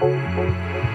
Música